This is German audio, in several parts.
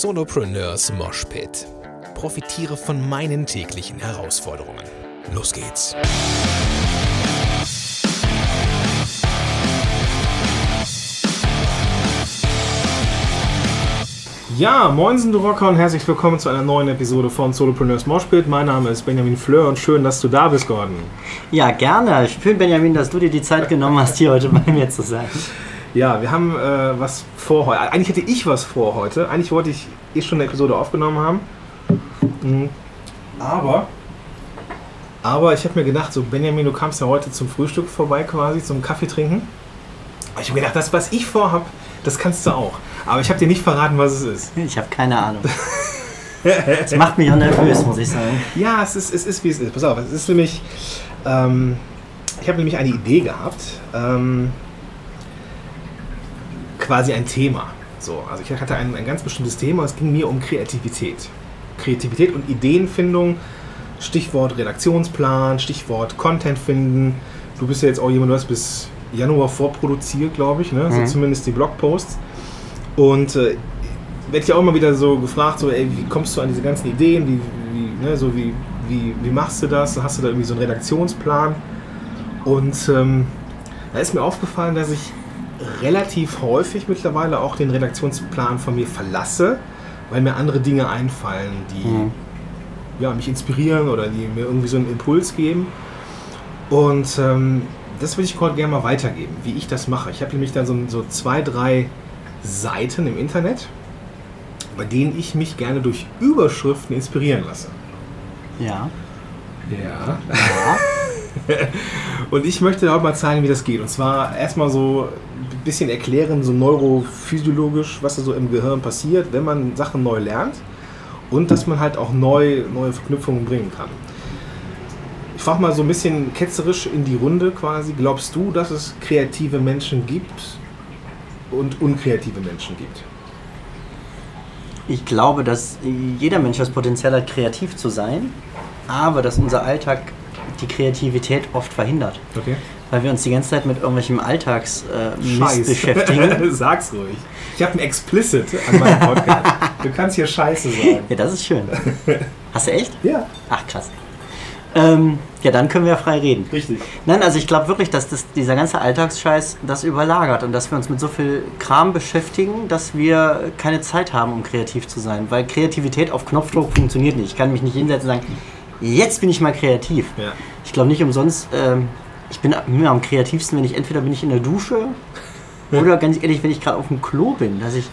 Solopreneurs Moshpit. Profitiere von meinen täglichen Herausforderungen. Los geht's. Ja, moinsen du Rocker und herzlich willkommen zu einer neuen Episode von Solopreneurs Moshpit. Mein Name ist Benjamin Fleur und schön, dass du da bist, Gordon. Ja, gerne. Schön, Benjamin, dass du dir die Zeit genommen hast, hier heute bei mir zu sein. Ja, wir haben äh, was vor heute. Eigentlich hätte ich was vor heute. Eigentlich wollte ich eh schon eine Episode aufgenommen haben. Mhm. Aber, aber ich habe mir gedacht, so Benjamin, du kamst ja heute zum Frühstück vorbei quasi, zum Kaffee trinken. Ich habe gedacht, das, was ich vorhab, das kannst du auch. Aber ich habe dir nicht verraten, was es ist. Ich habe keine Ahnung. Das macht mich auch nervös, muss ich sagen. Ja, es ist, es ist wie es ist. Pass auf, es ist nämlich. Ähm, ich habe nämlich eine Idee gehabt. Ähm, quasi ein Thema. So, also ich hatte ein, ein ganz bestimmtes Thema. Es ging mir um Kreativität. Kreativität und Ideenfindung. Stichwort Redaktionsplan, Stichwort Content finden. Du bist ja jetzt auch jemand, du hast bis Januar vorproduziert, glaube ich, ne? Mhm. so zumindest die Blogposts. Und äh, werde ich auch immer wieder so gefragt, so, ey, wie kommst du an diese ganzen Ideen? Wie, wie, ne, so wie, wie, wie machst du das? Hast du da irgendwie so einen Redaktionsplan? Und ähm, da ist mir aufgefallen, dass ich relativ häufig mittlerweile auch den Redaktionsplan von mir verlasse, weil mir andere Dinge einfallen, die Mhm. ja, mich inspirieren oder die mir irgendwie so einen Impuls geben. Und ähm, das würde ich heute gerne mal weitergeben, wie ich das mache. Ich habe nämlich dann so, so zwei, drei Seiten im Internet, bei denen ich mich gerne durch Überschriften inspirieren lasse. Ja. Ja. ja. Und ich möchte heute mal zeigen, wie das geht. Und zwar erstmal so ein bisschen erklären, so neurophysiologisch, was da so im Gehirn passiert, wenn man Sachen neu lernt. Und dass man halt auch neu, neue Verknüpfungen bringen kann. Ich frage mal so ein bisschen ketzerisch in die Runde quasi. Glaubst du, dass es kreative Menschen gibt und unkreative Menschen gibt? Ich glaube, dass jeder Mensch das Potenzial hat, kreativ zu sein, aber dass unser Alltag die Kreativität oft verhindert. Okay. Weil wir uns die ganze Zeit mit irgendwelchem Alltags äh, beschäftigen. Sag's ruhig. Ich habe ein Explicit an meinem Podcast. du kannst hier Scheiße sagen. Ja, das ist schön. Hast du echt? Ja, Ach, krass. Ähm, ja, dann können wir ja frei reden. richtig. Nein, also ich glaube wirklich, dass das, dieser ganze Alltagsscheiß das überlagert und dass wir uns mit so viel Kram beschäftigen, dass wir keine Zeit haben, um kreativ zu sein. Weil Kreativität auf Knopfdruck funktioniert nicht. Ich kann mich nicht hinsetzen und sagen, jetzt bin ich mal kreativ. Ja. Ich glaube nicht umsonst, ähm, ich bin immer am kreativsten, wenn ich entweder bin ich in der Dusche oder ganz ehrlich, wenn ich gerade auf dem Klo bin, dass ich,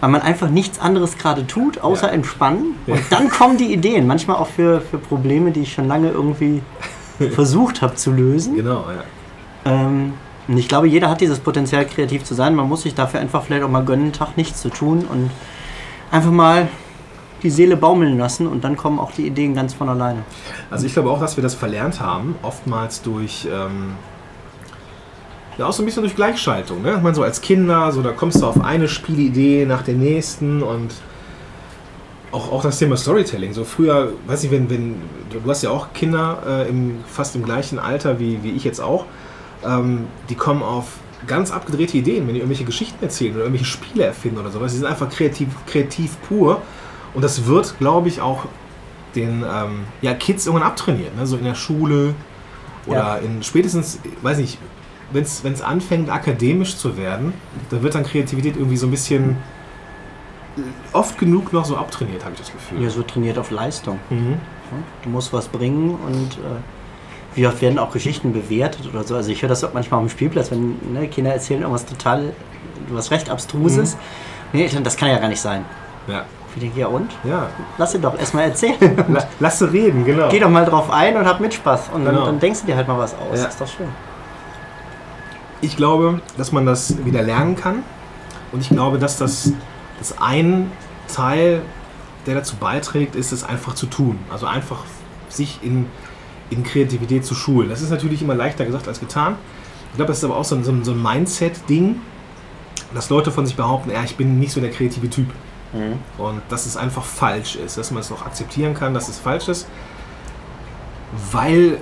weil man einfach nichts anderes gerade tut, außer Ja. entspannen. Ja. Und dann kommen die Ideen, manchmal auch für, für Probleme, die ich schon lange irgendwie versucht habe zu lösen. Genau, ja. Ähm, und ich glaube, jeder hat dieses Potenzial, kreativ zu sein. Man muss sich dafür einfach vielleicht auch mal gönnen, einen Tag nichts zu tun und einfach mal die Seele baumeln lassen und dann kommen auch die Ideen ganz von alleine. Also ich glaube auch, dass wir das verlernt haben, oftmals durch, ähm, ja auch so ein bisschen durch Gleichschaltung. Ne? Ich meine, so als Kinder, so da kommst du auf eine Spielidee nach der nächsten und auch, auch das Thema Storytelling. So früher, weiß ich, wenn, wenn du, hast ja auch Kinder äh, im, fast im gleichen Alter wie, wie ich jetzt auch, ähm, die kommen auf ganz abgedrehte Ideen, wenn die irgendwelche Geschichten erzählen oder irgendwelche Spiele erfinden oder sowas. Die sind einfach kreativ, kreativ pur und das wird, glaube ich, auch den ähm, ja, Kids irgendwann abtrainiert, ne? so in der Schule oder Ja. in spätestens, weiß nicht, wenn es anfängt akademisch zu werden, da wird dann Kreativität irgendwie so ein bisschen oft genug noch so abtrainiert, habe ich das Gefühl. Ja, so trainiert auf Leistung. Mhm. Du musst was bringen und äh, wie oft werden auch Geschichten bewertet oder so. Also ich höre das auch manchmal auf dem Spielplatz, wenn ne, Kinder erzählen irgendwas total, was recht abstruses. Nee, Eltern, das kann ja gar nicht sein. Ja. Ich denke, ja und? ja. Lass sie doch erstmal erzählen. La lass sie reden, genau. Geh doch mal drauf ein und hab mit Spaß. Und dann, Genau. dann denkst du dir halt mal was aus. Ja. Das ist doch schön. Ich glaube, dass man das wieder lernen kann. Und ich glaube, dass das, das ein Teil, der dazu beiträgt, ist es einfach zu tun. Also einfach sich in, in Kreativität zu schulen. Das ist natürlich immer leichter gesagt als getan. Ich glaube, das ist aber auch so ein, so ein, so ein Mindset-Ding, dass Leute von sich behaupten, ja, ich bin nicht so der kreative Typ. Und dass es einfach falsch ist, dass man es auch akzeptieren kann, dass es falsch ist, weil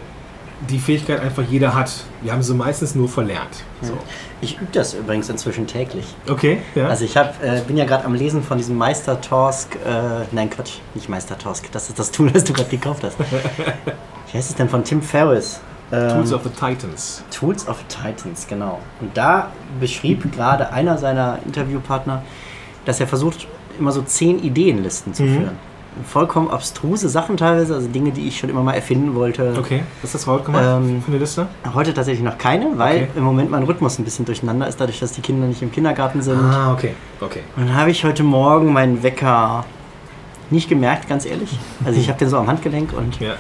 die Fähigkeit einfach jeder hat. Wir haben sie meistens nur verlernt. So. Ich übe das übrigens inzwischen täglich. Okay, ja. Also ich hab, äh, bin ja gerade am Lesen von diesem Meister Torsk, äh, nein Quatsch, nicht Meister Torsk, das ist das Tool, das du gerade gekauft hast. Wie heißt es denn von Tim Ferriss? Ähm, Tools of the Titans. Tools of Titans, genau. Und da beschrieb gerade einer seiner Interviewpartner, dass er versucht, immer so zehn Ideenlisten zu Mhm. führen. Vollkommen abstruse Sachen teilweise, also Dinge, die ich schon immer mal erfinden wollte. Okay, was ist das heute gemacht Ähm, für eine Liste? Heute tatsächlich noch keine, weil Okay. im Moment mein Rhythmus ein bisschen durcheinander ist, dadurch, dass die Kinder nicht im Kindergarten sind. Ah, okay, okay. Und dann habe ich heute Morgen meinen Wecker nicht gemerkt, ganz ehrlich. Also ich habe den so am Handgelenk und Ja,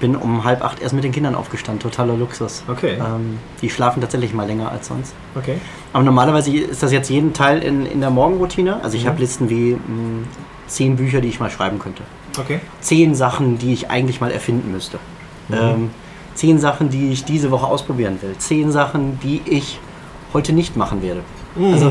bin um halb acht erst mit den Kindern aufgestanden. Totaler Luxus. Okay. Ähm, die schlafen tatsächlich mal länger als sonst. okay. Aber normalerweise ist das jetzt jeden Teil in, in der Morgenroutine. Also ich Mhm. habe Listen wie mh, zehn Bücher, die ich mal schreiben könnte. Okay. Zehn Sachen, die ich eigentlich mal erfinden müsste. Mhm. Ähm, zehn Sachen, die ich diese Woche ausprobieren will. Zehn Sachen, die ich heute nicht machen werde. Also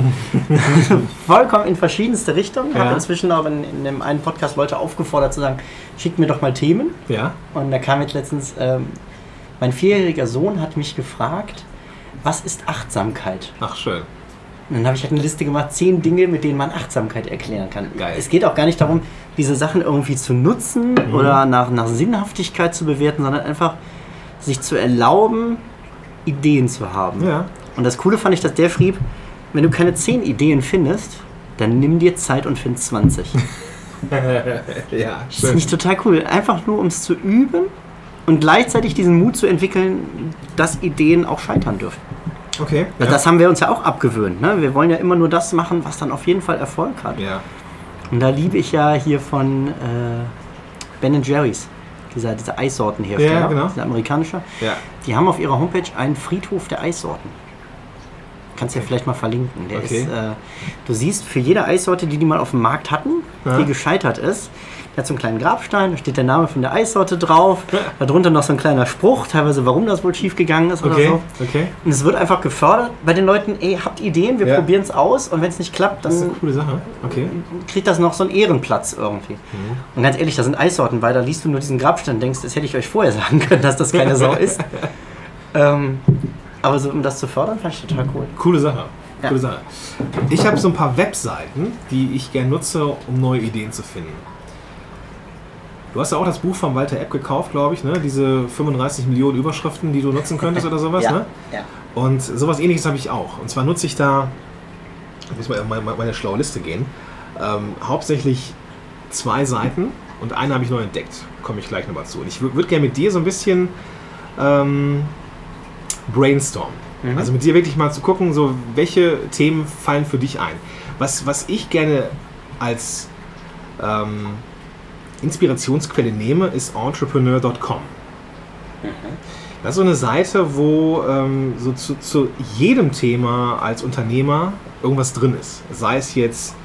vollkommen in verschiedenste Richtungen. Ich Ja. habe inzwischen auch in, in dem einen Podcast Leute aufgefordert zu sagen, schickt mir doch mal Themen. Ja. Und da kam jetzt letztens, ähm, mein vierjähriger Sohn hat mich gefragt, was ist Achtsamkeit? Ach, schön. Und dann habe ich halt eine Liste gemacht, zehn Dinge, mit denen man Achtsamkeit erklären kann. Geil. Es geht auch gar nicht darum, diese Sachen irgendwie zu nutzen Mhm. oder nach, nach Sinnhaftigkeit zu bewerten, sondern einfach sich zu erlauben, Ideen zu haben. Ja. Und das Coole fand ich, dass der schrieb, wenn du keine zehn Ideen findest, dann nimm dir Zeit und find 20. Ja, Das ist nicht total cool. Einfach nur, um es zu üben und gleichzeitig diesen Mut zu entwickeln, dass Ideen auch scheitern dürfen. Okay. Also Das haben wir uns ja auch abgewöhnt. Ne? Wir wollen ja immer nur das machen, was dann auf jeden Fall Erfolg hat. Ja. Und da liebe ich ja hier von äh, Ben Jerry's, dieser, dieser Eissortenhersteller, Ja, genau. dieser amerikanische. Ja. Die haben auf ihrer Homepage einen Friedhof der Eissorten. Kannst du ja vielleicht mal verlinken. Der Okay. ist, äh, du siehst für jede Eissorte, die die mal auf dem Markt hatten, Ja. die gescheitert ist, der hat so einen kleinen Grabstein, da steht der Name von der Eissorte drauf, darunter noch so ein kleiner Spruch, teilweise warum das wohl schief gegangen ist Okay. oder so. Okay. Und es wird einfach gefördert bei den Leuten, ey, habt Ideen, wir Ja. probieren es aus und wenn es nicht klappt, Das ist dann eine coole Sache. Okay. kriegt das noch so einen Ehrenplatz irgendwie. Mhm. Und ganz ehrlich, da sind Eissorten bei, da liest du nur diesen Grabstein und denkst, das hätte ich euch vorher sagen können, dass das keine Sau ist. ähm, aber so, um das zu fördern, fand ich total cool. Coole Sache. Ja. Coole Sache. Ich habe so ein paar Webseiten, die ich gerne nutze, um neue Ideen zu finden. Du hast ja auch das Buch von Walter Epp gekauft, glaube ich, ne? Diese 35 Millionen Überschriften, die du nutzen könntest oder sowas, ja, ne? ja. Und sowas ähnliches habe ich auch. Und zwar nutze ich da, ich muss mal in meine, meine schlaue Liste gehen, ähm, hauptsächlich zwei Seiten und eine habe ich neu entdeckt. Komme ich gleich nochmal zu. Und ich würde würd gerne mit dir so ein bisschen ähm, brainstormen. Mhm. Also mit dir wirklich mal zu gucken, so welche Themen fallen für dich ein. Was, was ich gerne als ähm, Inspirationsquelle nehme, ist entrepreneur.com. Das ist so eine Seite, wo ähm, so zu, zu jedem Thema als Unternehmer irgendwas drin ist. Sei es jetzt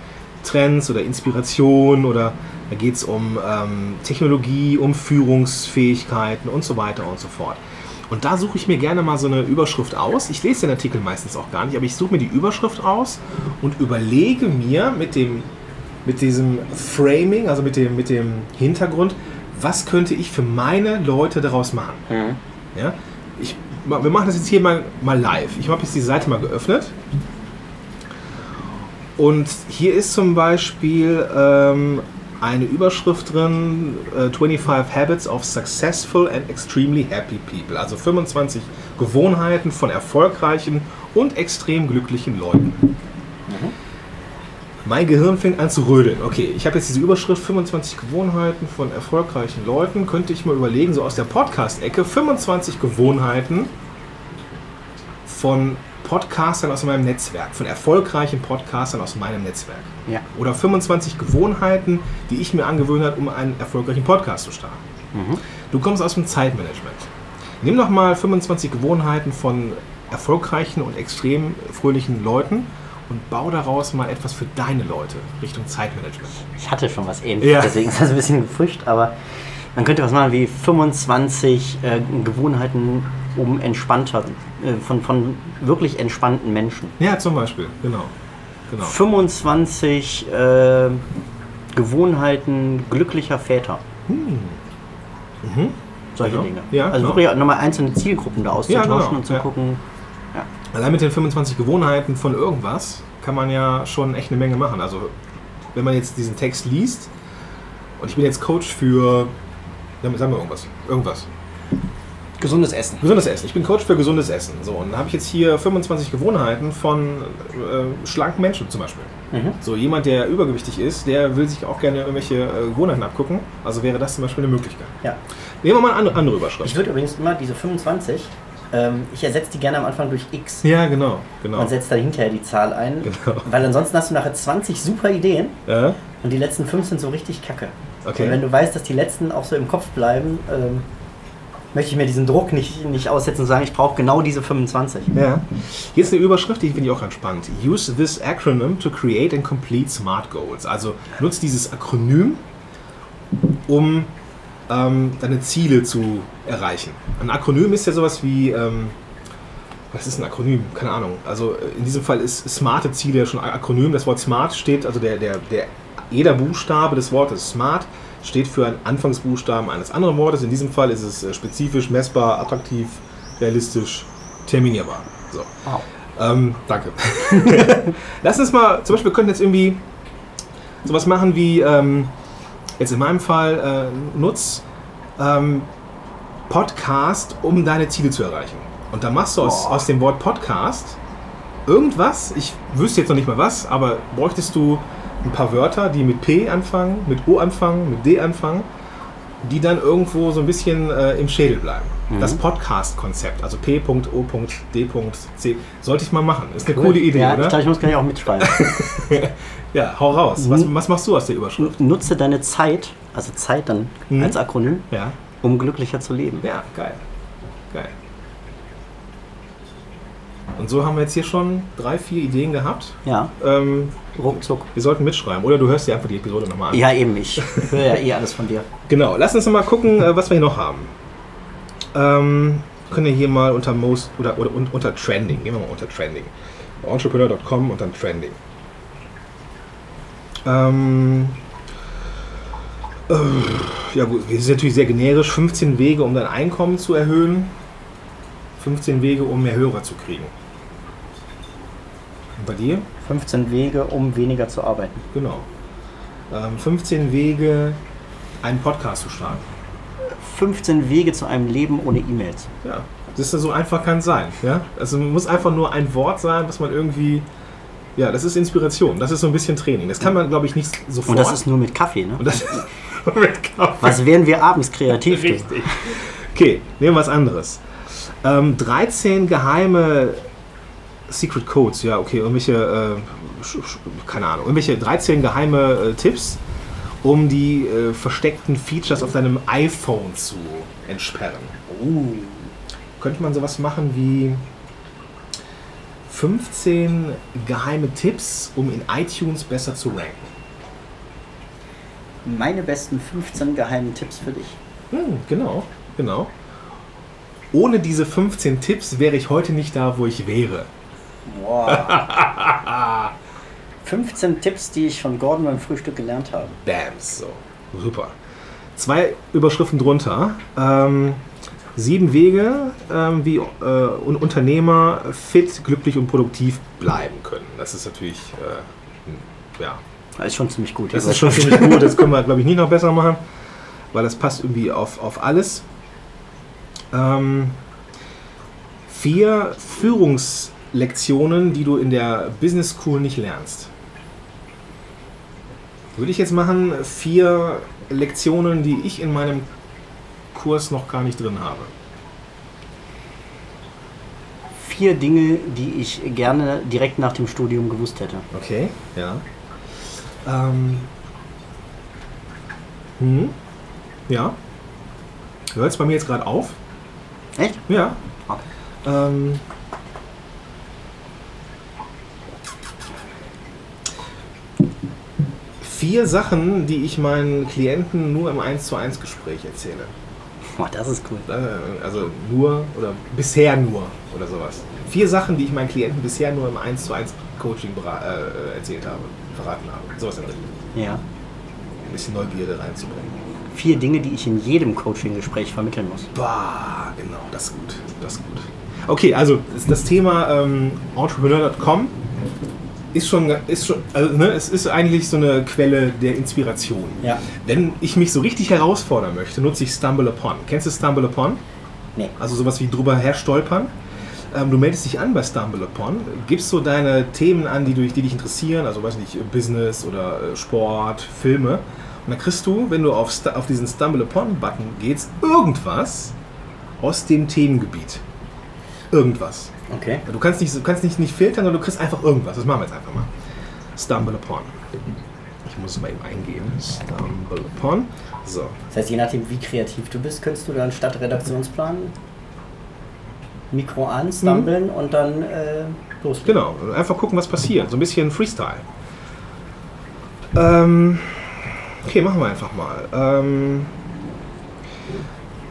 Trends oder Inspiration oder da geht es um ähm, Technologie, um Führungsfähigkeiten und so weiter und so fort. Und da suche ich mir gerne mal so eine Überschrift aus. Ich lese den Artikel meistens auch gar nicht, aber ich suche mir die Überschrift aus und überlege mir mit dem mit diesem Framing, also mit dem, mit dem Hintergrund, was könnte ich für meine Leute daraus machen. Ja? Ich, wir machen das jetzt hier mal, mal live. Ich habe jetzt die Seite mal geöffnet. Und hier ist zum Beispiel ähm, eine Überschrift drin: äh, 25 Habits of Successful and Extremely Happy People. Also 25 Gewohnheiten von erfolgreichen und extrem glücklichen Leuten. Mein Gehirn fängt an zu rödeln. Okay, ich habe jetzt diese Überschrift 25 Gewohnheiten von erfolgreichen Leuten. Könnte ich mal überlegen, so aus der Podcast-Ecke, 25 Gewohnheiten von Podcastern aus meinem Netzwerk, von erfolgreichen Podcastern aus meinem Netzwerk. Ja. Oder 25 Gewohnheiten, die ich mir angewöhnt habe, um einen erfolgreichen Podcast zu starten. Du kommst aus dem Zeitmanagement. Nimm doch mal 25 Gewohnheiten von erfolgreichen und extrem fröhlichen Leuten und bau daraus mal etwas für deine Leute Richtung Zeitmanagement. Ich hatte schon was ähnliches, Ja. deswegen ist das ein bisschen gefrischt, aber man könnte was machen wie 25 äh, Gewohnheiten um entspannter, äh, von, von wirklich entspannten Menschen. Ja, zum Beispiel, genau. genau. 25 äh, Gewohnheiten glücklicher Väter. Solche Genau. Dinge. Ja, also genau. wirklich nochmal einzelne Zielgruppen da auszutauschen genau, und zu ja. gucken. Allein mit den 25 Gewohnheiten von irgendwas kann man ja schon echt eine Menge machen. Also wenn man jetzt diesen Text liest und ich bin jetzt Coach für, ja, sagen wir irgendwas, irgendwas. Gesundes Essen. Gesundes Essen. Ich bin Coach für gesundes Essen. So, und dann habe ich jetzt hier 25 Gewohnheiten von äh, schlanken Menschen zum Beispiel. Mhm. So, jemand, der übergewichtig ist, der will sich auch gerne irgendwelche äh, Gewohnheiten abgucken. Also wäre das zum Beispiel eine Möglichkeit. Ja. Nehmen wir mal eine andere, andere Ich Überschrift. würde übrigens immer diese 25, ähm, ich ersetze die gerne am Anfang durch X. Ja, genau. genau. Und setze dann hinterher die Zahl ein. Genau. Weil ansonsten hast du nachher 20 super Ideen Ja? und die letzten 5 sind so richtig kacke. Okay. Und wenn du weißt, dass die letzten auch so im Kopf bleiben, ähm, möchte ich mir diesen Druck nicht, nicht aussetzen und sagen, ich brauche genau diese 25. Ja. Hier ist eine Überschrift, die finde ich auch ganz spannend. Use this acronym to create and complete SMART Goals. Also nutzt dieses Akronym, um ähm, deine Ziele zu erreichen. Ein Akronym ist ja sowas wie, ähm, was ist ein Akronym? Keine Ahnung. Also äh, in diesem Fall ist smarte Ziele ja schon ein Akronym. Das Wort SMART steht, also der, der, der, jeder Buchstabe des Wortes SMART steht für einen Anfangsbuchstaben eines anderen Wortes. In diesem Fall ist es äh, spezifisch, messbar, attraktiv, realistisch, terminierbar. So. Wow. Ähm, danke. Lass uns mal, zum Beispiel, wir könnten jetzt irgendwie sowas machen wie, ähm, jetzt in meinem Fall, äh, nutz ähm, Podcast, um deine Ziele zu erreichen. Und dann machst du aus, aus dem Wort Podcast irgendwas, ich wüsste jetzt noch nicht mal was, aber bräuchtest du ein paar Wörter, die mit P anfangen, mit O anfangen, mit D anfangen, die dann irgendwo so ein bisschen äh, im Schädel bleiben. Das Podcast-Konzept, also P.O.D.C, sollte ich mal machen. Ist eine coole Idee, ja, Ich oder? glaube, ich muss gleich auch mitschreiben. Ja, hau raus. Was, was machst du aus der Überschrift? Nutze deine Zeit, also Zeit dann Mhm. als Akronym, Ja, um glücklicher zu leben. ja, geil. Geil. Und so haben wir jetzt hier schon drei, vier Ideen gehabt. Ja, Ähm, ruckzuck. wir sollten mitschreiben. Oder du hörst dir einfach die Episode nochmal an. Ja, eben, ich höre ja eh alles von dir. Genau, lass uns mal gucken, äh, was wir hier noch haben. Ähm, können wir hier mal unter Most oder, oder un- unter Trending, gehen wir mal unter Trending. Entrepreneur.com und dann Trending. Ähm, äh, ja gut, das ist natürlich sehr generisch. 15 Wege, um dein Einkommen zu erhöhen. 15 Wege, um mehr Hörer zu kriegen. Bei dir? 15 Wege, um weniger zu arbeiten. Genau. Ähm, 15 Wege, einen Podcast zu starten. 15 Wege zu einem Leben ohne E-Mails. Ja, das ist so einfach kann es sein. Ja? Also muss einfach nur ein Wort sein, was man irgendwie. Ja, das ist Inspiration. Das ist so ein bisschen Training. Das kann man, glaube ich, nicht sofort. Und das ist nur mit Kaffee, ne? Und das mit Kaffee. Was wären wir abends kreativ? Richtig. Okay, nehmen wir was anderes. Ähm, 13 geheime Secret Codes, ja, okay, irgendwelche, äh, keine Ahnung, irgendwelche 13 geheime äh, Tipps, um die äh, versteckten Features auf deinem iPhone zu entsperren. Uh, Könnte man sowas machen wie 15 geheime Tipps, um in iTunes besser zu ranken? meine besten 15 geheimen Tipps für dich. Hm, genau, genau. Ohne diese 15 Tipps wäre ich heute nicht da, wo ich wäre. Wow. 15 Tipps, die ich von Gordon beim Frühstück gelernt habe. Bams, so. Super. Zwei Überschriften drunter. Ähm, sieben Wege, ähm, wie äh, Un- Unternehmer fit, glücklich und produktiv bleiben können. Das ist natürlich, äh, hm, ja, Das ist schon ziemlich gut. Das ist schon ziemlich gut. Das können wir, glaube ich, nicht noch besser machen, weil das passt irgendwie auf, auf alles. Ähm, vier Führungslektionen, die du in der Business School nicht lernst. Würde ich jetzt machen, vier Lektionen, die ich in meinem Kurs noch gar nicht drin habe. Vier Dinge, die ich gerne direkt nach dem Studium gewusst hätte. Okay, ja. Ähm. Hm. Ja. Hört es bei mir jetzt gerade auf? Echt? Ja. Okay. Ähm. Vier Sachen, die ich meinen Klienten nur im 1 zu 1 Gespräch erzähle. Boah, das ist cool. Äh, Also nur oder bisher nur oder sowas. Vier Sachen, die ich meinen Klienten bisher nur im 1 zu 1 Coaching äh, erzählt habe, verraten habe. Sowas in der Richtung. Ja. Ein bisschen Neugierde reinzubringen. vier Dinge, die ich in jedem Coaching-Gespräch vermitteln muss. Bah, genau, das ist gut. Das ist gut. Okay, also das, das Thema ähm, Entrepreneur.com ist schon, ist schon also, ne, es ist eigentlich so eine Quelle der Inspiration. Ja. Wenn ich mich so richtig herausfordern möchte, nutze ich Stumble Upon. Kennst du Stumble Upon? Nee. Also sowas wie drüber herstolpern. Ähm, du meldest dich an bei Stumble Upon, gibst so deine Themen an, die, du, die dich interessieren, also weiß nicht, Business oder äh, Sport, Filme. Und dann kriegst du, wenn du auf, auf diesen Stumble Upon-Button gehst, irgendwas aus dem Themengebiet. Irgendwas. Okay. Du kannst nicht, du kannst nicht, nicht filtern, sondern du kriegst einfach irgendwas. Das machen wir jetzt einfach mal. Stumble Upon. Ich muss es mal eben eingeben. Stumble Upon. So. Das heißt, je nachdem, wie kreativ du bist, könntest du dann statt Redaktionsplan Mikro an, stumblen und dann äh, loslegen. Genau, einfach gucken, was passiert. So ein bisschen Freestyle. Ähm, okay, machen wir einfach mal. Ähm,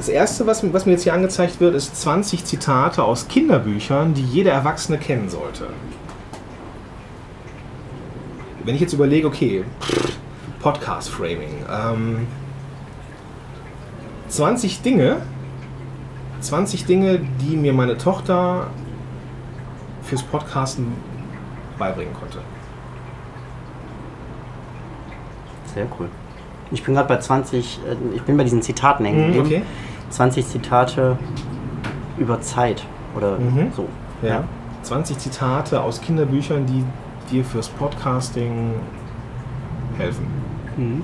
das erste, was, was mir jetzt hier angezeigt wird, ist 20 Zitate aus Kinderbüchern, die jeder Erwachsene kennen sollte. Wenn ich jetzt überlege, okay, Podcast-Framing, ähm, 20 Dinge, 20 Dinge, die mir meine Tochter fürs Podcasten beibringen konnte. Sehr cool. Ich bin gerade bei 20, äh, ich bin bei diesen Zitaten hängen Mhm, geblieben. okay. 20 Zitate über Zeit oder Mhm. so. Ja. 20 Zitate aus Kinderbüchern, die dir fürs Podcasting helfen. Mhm.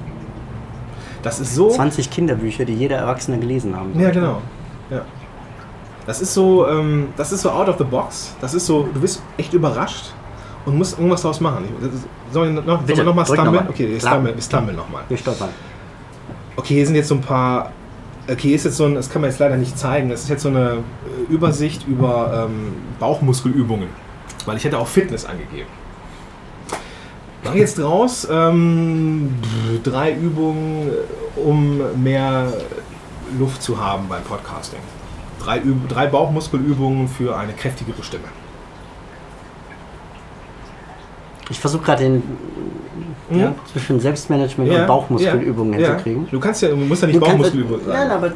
Das ist so. 20 Kinderbücher, die jeder Erwachsene gelesen haben. Ja, genau. Ja. Das ist so, ähm, das ist so out of the box. Das ist so, du bist echt überrascht und musst irgendwas daraus machen. Sollen wir noch, Bitte, sollen wir noch stummeln? noch mal. Okay, wir stummeln nochmal. Wir stolpern. Okay, hier sind jetzt so ein paar. Okay, ist jetzt so ein, das kann man jetzt leider nicht zeigen. Das ist jetzt so eine äh, Übersicht über ähm, Bauchmuskelübungen. Weil ich hätte auch Fitness angegeben. Mach jetzt draus ähm, drei Übungen, äh, um mehr Luft zu haben beim Podcasting. Drei, Üb drei Bauchmuskelübungen für eine kräftigere Stimme. Ich versuche gerade den Mhm. ja, zwischen Selbstmanagement und Bauchmuskelübungen ja, hinzukriegen. Ja. Du kannst ja, du musst ja nicht Du kannst- Bauchmuskelübungen Nein, aber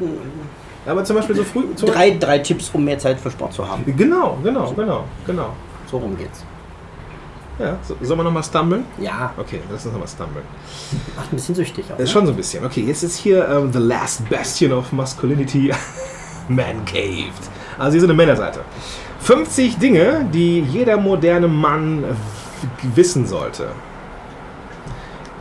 Aber zum Beispiel so früh. Drei, drei Tipps, um mehr Zeit für Sport zu haben. Genau, genau, genau, genau. So rum geht's. Ja, so, sollen wir nochmal stumblen? Ja, Okay, lass uns nochmal stumblen. macht ein bisschen süchtig auch. Ist Ne? schon so ein bisschen. Okay, jetzt ist hier ähm, The Last Bastion of Masculinity Man Caved. Also hier so eine Männerseite. 50 Dinge, die jeder moderne Mann wissen sollte.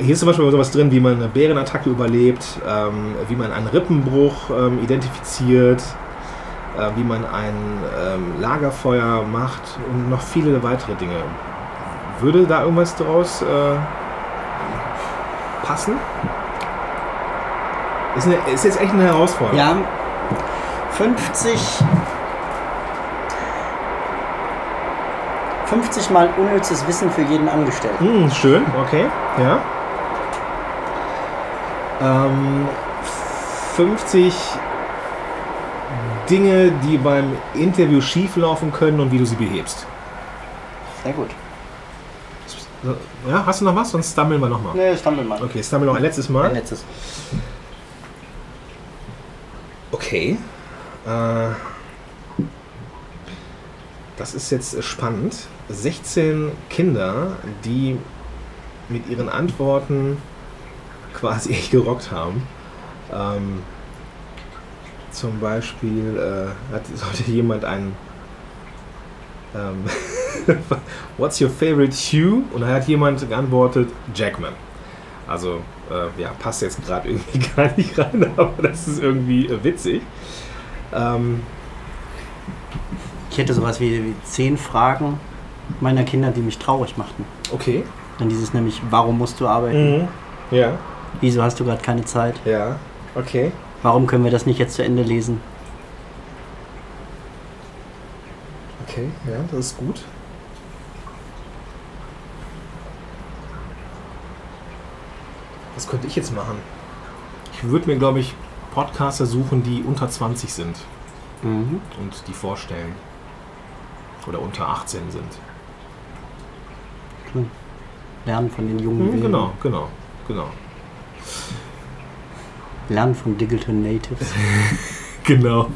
Hier ist zum Beispiel sowas drin, wie man eine Bärenattacke überlebt, ähm, wie man einen Rippenbruch ähm, identifiziert, äh, wie man ein ähm, Lagerfeuer macht und noch viele weitere Dinge. Würde da irgendwas draus äh, passen? Ist, eine, ist jetzt echt eine Herausforderung. Ja, 50. 50 mal unnützes Wissen für jeden Angestellten. Hm, schön, okay, ja. Ähm, 50 Dinge, die beim Interview schieflaufen können und wie du sie behebst. Sehr gut. Ja, hast du noch was? Sonst stammeln wir nochmal. Ne, stammeln mal. Okay, stammeln noch ein letztes Ein Mal. letztes. Okay. Äh, das ist jetzt spannend. 16 Kinder, die mit ihren Antworten quasi echt gerockt haben. Ähm, zum Beispiel äh, hat, sollte jemand einen ähm, What's your favorite shoe? Und da hat jemand geantwortet Jackman. Also äh, ja, passt jetzt gerade irgendwie gar nicht rein, aber das ist irgendwie äh, witzig. Ähm, Ich hätte sowas wie, wie 10 Fragen meiner Kinder, die mich traurig machten. okay. Dann dieses nämlich, warum musst du arbeiten? Ja, Wieso hast du gerade keine Zeit? ja, okay. Warum können wir das nicht jetzt zu Ende lesen? Okay, ja, das ist gut. Was könnte ich jetzt machen? Ich würde mir, glaube ich, Podcaster suchen, die unter 20 sind Mhm. und die vorstellen. Oder unter 18 sind. Lernen von den jungen Mhm, genau, genau, genau. Lernen von Digital Natives. Genau.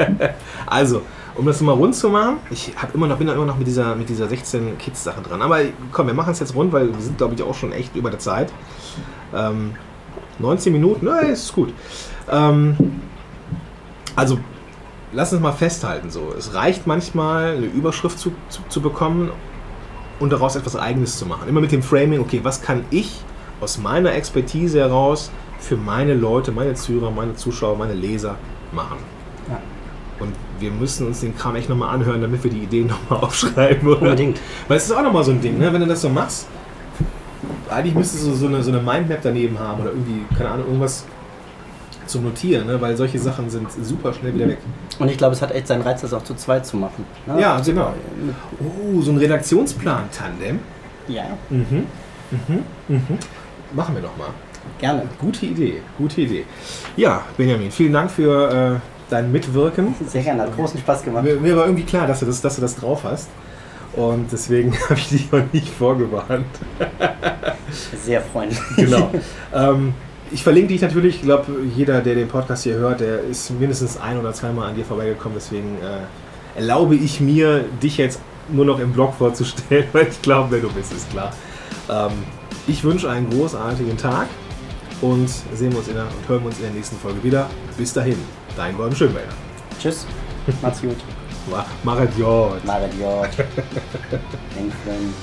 also, um das mal rund zu machen, ich hab immer noch, bin immer noch mit dieser, mit dieser 16 Kids-Sache dran. Aber komm, wir machen es jetzt rund, weil wir sind, glaube ich, auch schon echt über der Zeit. Ähm, 19 Minuten, na, ist gut. Ähm, also, lass uns mal festhalten. So. Es reicht manchmal, eine Überschrift zu, zu, zu bekommen und daraus etwas Eigenes zu machen. Immer mit dem Framing, okay, was kann ich aus meiner Expertise heraus für meine Leute, meine Zuhörer, meine Zuschauer, meine Leser machen. Ja. Und wir müssen uns den Kram echt nochmal anhören, damit wir die Ideen nochmal aufschreiben. Oder? Unbedingt. Weil es ist auch nochmal so ein Ding, ne? wenn du das so machst. Eigentlich müsstest du so eine, so eine Mindmap daneben haben oder irgendwie, keine Ahnung, irgendwas zum Notieren, ne? weil solche Sachen sind super schnell wieder weg. Und ich glaube, es hat echt seinen Reiz, das auch zu zweit zu machen. ne? Ja, genau. Oh, so ein Redaktionsplan-Tandem. Ja, Mhm. Mhm. Mhm. Machen wir noch mal. gerne. Gute Idee, gute Idee. Ja, Benjamin, vielen Dank für äh, dein Mitwirken. Sehr gerne, hat großen Spaß gemacht. Mir, mir war irgendwie klar, dass du das, dass du das drauf hast. Und deswegen habe ich dich auch nicht vorgewarnt. Sehr freundlich. Genau. ähm, ich verlinke dich natürlich. Ich glaube, jeder, der den Podcast hier hört, der ist mindestens ein oder zweimal an dir vorbeigekommen. Deswegen äh, erlaube ich mir, dich jetzt nur noch im Blog vorzustellen, weil ich glaube, wer du bist, ist klar. Ähm, ich wünsche einen großartigen Tag und sehen wir uns in der, und hören wir uns in der nächsten Folge wieder. Bis dahin, dein Gordon Schönwälder. Tschüss. Macht's gut. Mach es gut. Jord. Engflön.